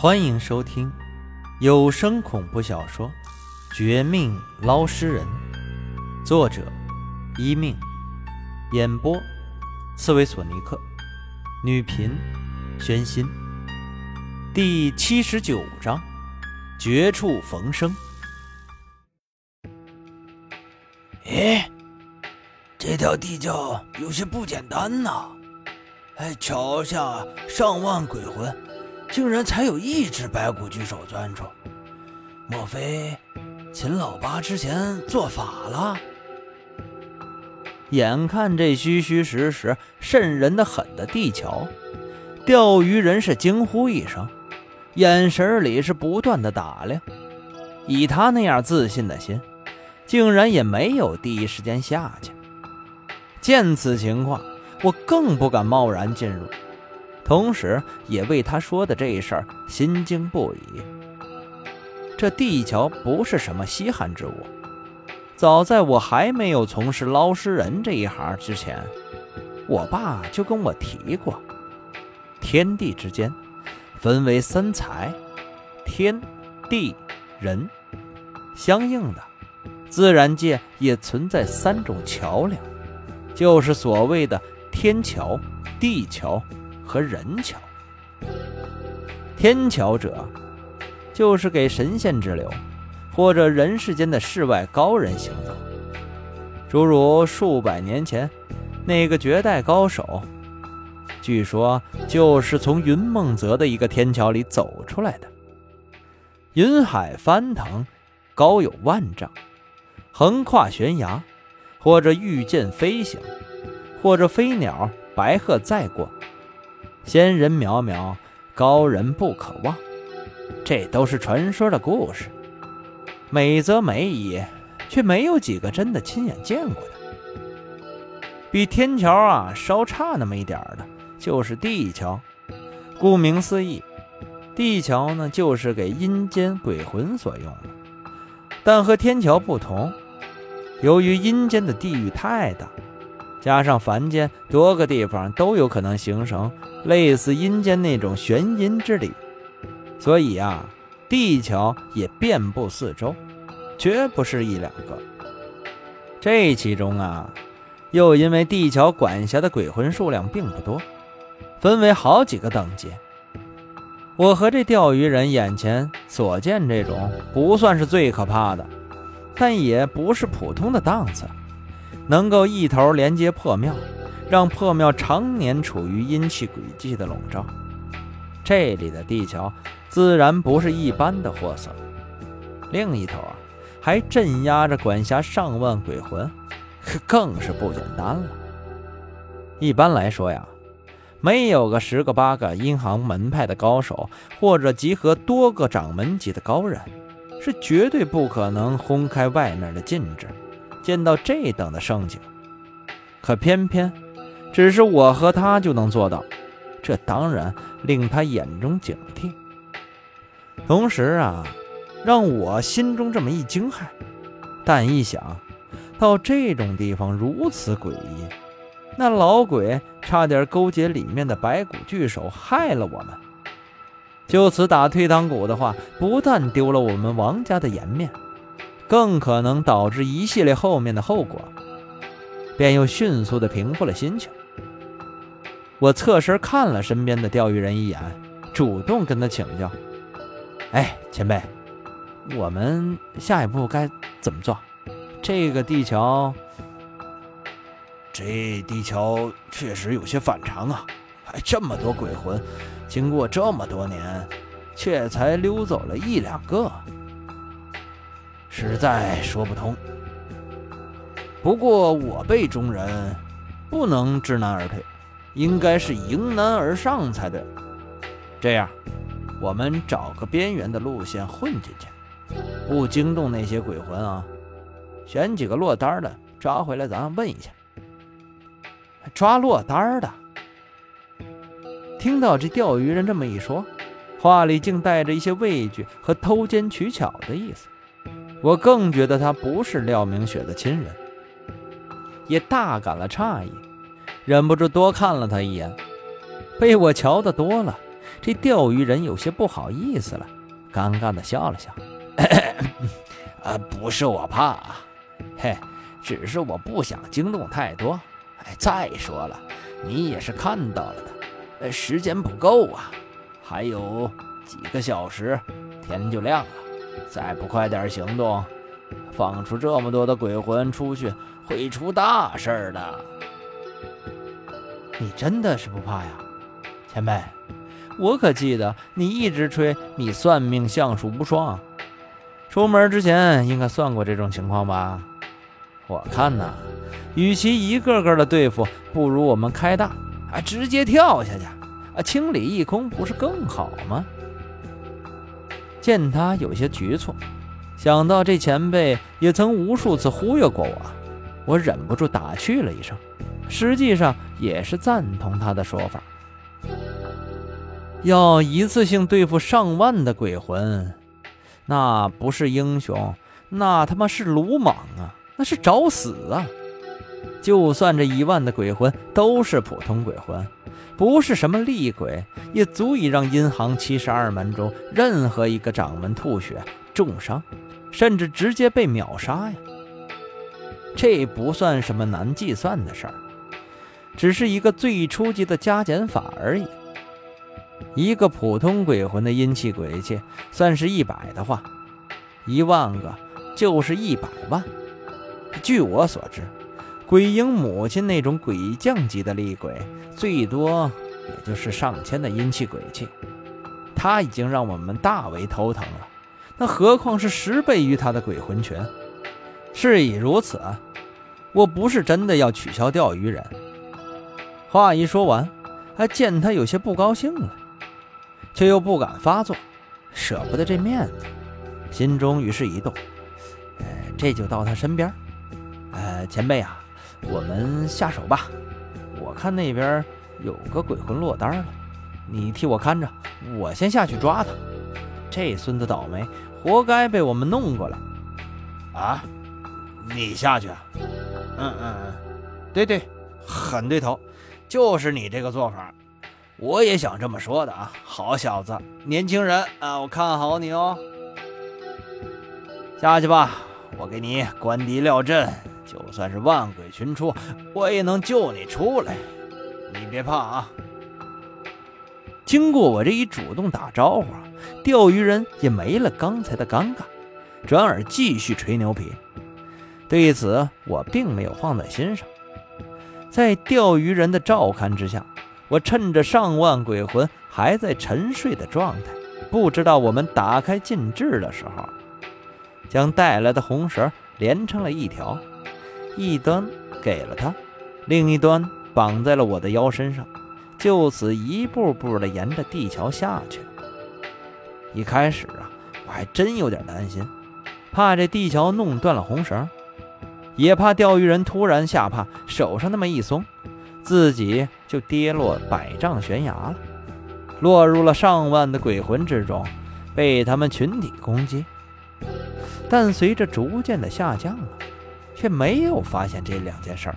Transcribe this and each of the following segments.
欢迎收听有声恐怖小说《绝命捞尸人》，作者：一命，演播：刺猬索尼克，女频：宣心。第七十九章：绝处逢生。咦，这条地窖有些不简单呐！哎，桥下上万鬼魂。竟然才有一只白骨巨手钻出，莫非秦老八之前做法了？眼看这虚虚实实、渗人的很的地桥，钓鱼人是惊呼一声，眼神里是不断的打量。以他那样自信的心，竟然也没有第一时间下去。见此情况，我更不敢贸然进入。同时，也为他说的这一事儿心惊不已。这地桥不是什么稀罕之物，早在我还没有从事捞尸人这一行之前，我爸就跟我提过：天地之间分为三才，天、地、人，相应的，自然界也存在三种桥梁，就是所谓的天桥、地桥。和人桥，天桥者，就是给神仙之流或者人世间的世外高人行走。诸如数百年前那个绝代高手，据说就是从云梦泽的一个天桥里走出来的。云海翻腾，高有万丈，横跨悬崖，或者御剑飞行，或者飞鸟白鹤载过。仙人渺渺，高人不可望，这都是传说的故事，美则美矣，却没有几个真的亲眼见过的。比天桥啊稍差那么一点的，就是地桥。顾名思义，地桥呢就是给阴间鬼魂所用的，但和天桥不同，由于阴间的地域太大。加上凡间多个地方都有可能形成类似阴间那种悬阴之理，所以啊，地桥也遍布四周，绝不是一两个。这其中啊，又因为地桥管辖的鬼魂数量并不多，分为好几个等级。我和这钓鱼人眼前所见这种，不算是最可怕的，但也不是普通的档次。能够一头连接破庙，让破庙常年处于阴气诡计的笼罩。这里的地桥自然不是一般的货色。另一头啊，还镇压着管辖上万鬼魂，更是不简单了。一般来说呀，没有个十个八个阴行门派的高手，或者集合多个掌门级的高人，是绝对不可能轰开外面的禁制。见到这等的盛景，可偏偏只是我和他就能做到，这当然令他眼中警惕。同时啊，让我心中这么一惊骇。但一想到这种地方如此诡异，那老鬼差点勾结里面的白骨巨手害了我们，就此打退堂鼓的话，不但丢了我们王家的颜面。更可能导致一系列后面的后果，便又迅速的平复了心情。我侧身看了身边的钓鱼人一眼，主动跟他请教：“哎，前辈，我们下一步该怎么做？这个地桥，这地桥确实有些反常啊！还这么多鬼魂，经过这么多年，却才溜走了一两个。”实在说不通。不过我辈中人不能知难而退，应该是迎难而上才对。这样，我们找个边缘的路线混进去，不惊动那些鬼魂啊。选几个落单的抓回来，咱问一下。抓落单的。听到这钓鱼人这么一说，话里竟带着一些畏惧和偷奸取巧的意思。我更觉得他不是廖明雪的亲人，也大感了诧异，忍不住多看了他一眼。被我瞧得多了，这钓鱼人有些不好意思了，尴尬的笑了笑：“啊，不是我怕，嘿，只是我不想惊动太多。哎，再说了，你也是看到了的，时间不够啊，还有几个小时，天就亮了。再不快点行动，放出这么多的鬼魂出去，会出大事的。你真的是不怕呀，前辈？我可记得你一直吹你算命相术无双，出门之前应该算过这种情况吧？我看呐，与其一个个的对付，不如我们开大，啊，直接跳下去，啊，清理一空，不是更好吗？见他有些局促，想到这前辈也曾无数次忽悠过我，我忍不住打趣了一声，实际上也是赞同他的说法。要一次性对付上万的鬼魂，那不是英雄，那他妈是鲁莽啊！那是找死啊！就算这一万的鬼魂都是普通鬼魂，不是什么厉鬼，也足以让阴行七十二门中任何一个掌门吐血、重伤，甚至直接被秒杀呀！这不算什么难计算的事儿，只是一个最初级的加减法而已。一个普通鬼魂的阴气鬼气，算是一百的话，一万个就是一百万。据我所知，鬼婴母亲那种鬼将级的厉鬼，最多也就是上千的阴气鬼气，他已经让我们大为头疼了，那何况是十倍于他的鬼魂群？事已如此，我不是真的要取消钓鱼人。话一说完，还见他有些不高兴了。却又不敢发作，舍不得这面子，心中于是一动，呃，这就到他身边，呃，前辈啊，我们下手吧。我看那边有个鬼魂落单了，你替我看着，我先下去抓他。这孙子倒霉，活该被我们弄过来。啊，你下去啊？嗯嗯嗯，对对，很对头，就是你这个做法。我也想这么说的啊，好小子，年轻人啊，我看好你哦。下去吧，我给你关敌撂阵，就算是万鬼群出，我也能救你出来。你别怕啊。经过我这一主动打招呼，钓鱼人也没了刚才的尴尬，转而继续吹牛皮。对此，我并没有放在心上。在钓鱼人的照看之下。我趁着上万鬼魂还在沉睡的状态，不知道我们打开禁制的时候，将带来的红绳连成了一条，一端给了他，另一端绑在了我的腰身上，就此一步步的沿着地桥下去。一开始啊，我还真有点担心，怕这地桥弄断了红绳，也怕钓鱼人突然下怕，手上那么一松。自己就跌落百丈悬崖了，落入了上万的鬼魂之中，被他们群体攻击。但随着逐渐的下降了，却没有发现这两件事儿。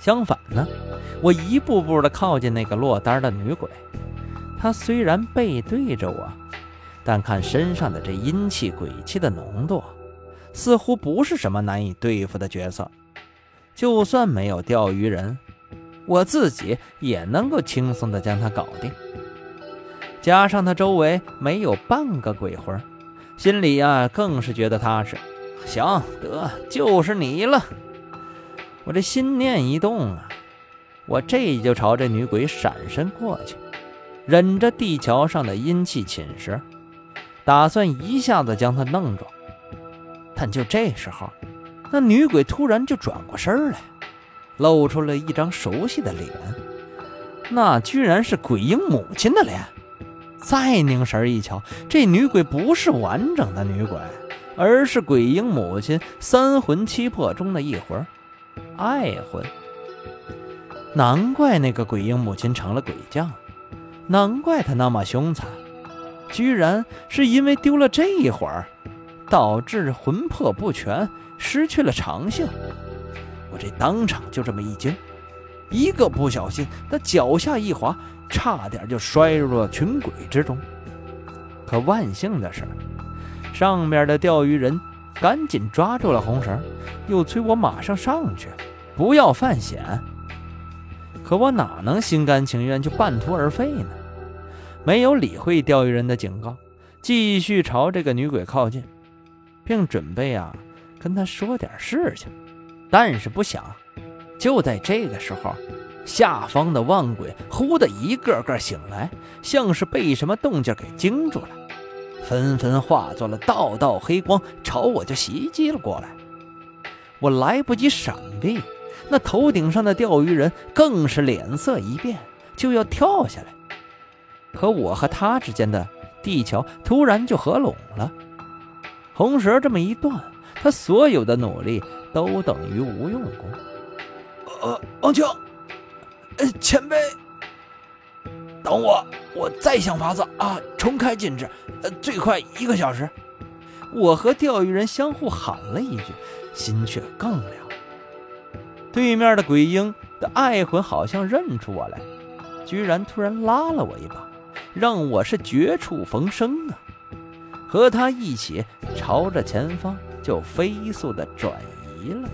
相反呢，我一步步的靠近那个落单的女鬼，她虽然背对着我，但看身上的这阴气鬼气的浓度，似乎不是什么难以对付的角色。就算没有钓鱼人，我自己也能够轻松的将她搞定。加上他周围没有半个鬼魂，心里呀更是觉得踏实。行，得就是你了。我这心念一动啊，我这就朝这女鬼闪身过去，忍着地桥上的阴气侵蚀，打算一下子将她弄住。但就这时候。那女鬼突然就转过身来，露出了一张熟悉的脸，那居然是鬼婴母亲的脸。再凝神一瞧，这女鬼不是完整的女鬼，而是鬼婴母亲三魂七魄中的一魂——爱魂。难怪那个鬼婴母亲成了鬼将，难怪她那么凶残，居然是因为丢了这一魂儿，导致魂魄不全。失去了长性，我这当场就这么一惊，一个不小心，他脚下一滑，差点就摔入了群鬼之中。可万幸的是，上面的钓鱼人赶紧抓住了红绳，又催我马上上去，不要犯险。可我哪能心甘情愿就半途而废呢？没有理会钓鱼人的警告，继续朝这个女鬼靠近，并准备啊跟她说点事情。但是不想，就在这个时候，下方的万鬼忽的一个个醒来，像是被什么动静给惊住了，纷纷化作了道道黑光，朝我就袭击了过来。我来不及闪避，那头顶上的钓鱼人更是脸色一变，就要跳下来。可我和他之间的地桥突然就合拢了，红绳这么一断，他所有的努力。都等于无用功。呃，王秋，呃，前辈，等我，我再想法子啊，重开禁制，呃，最快一个小时。我和钓鱼人相互喊了一句，心却更凉。对面的鬼婴的爱魂好像认出我来，居然突然拉了我一把，让我是绝处逢生啊！和他一起朝着前方就飞速的转移。了。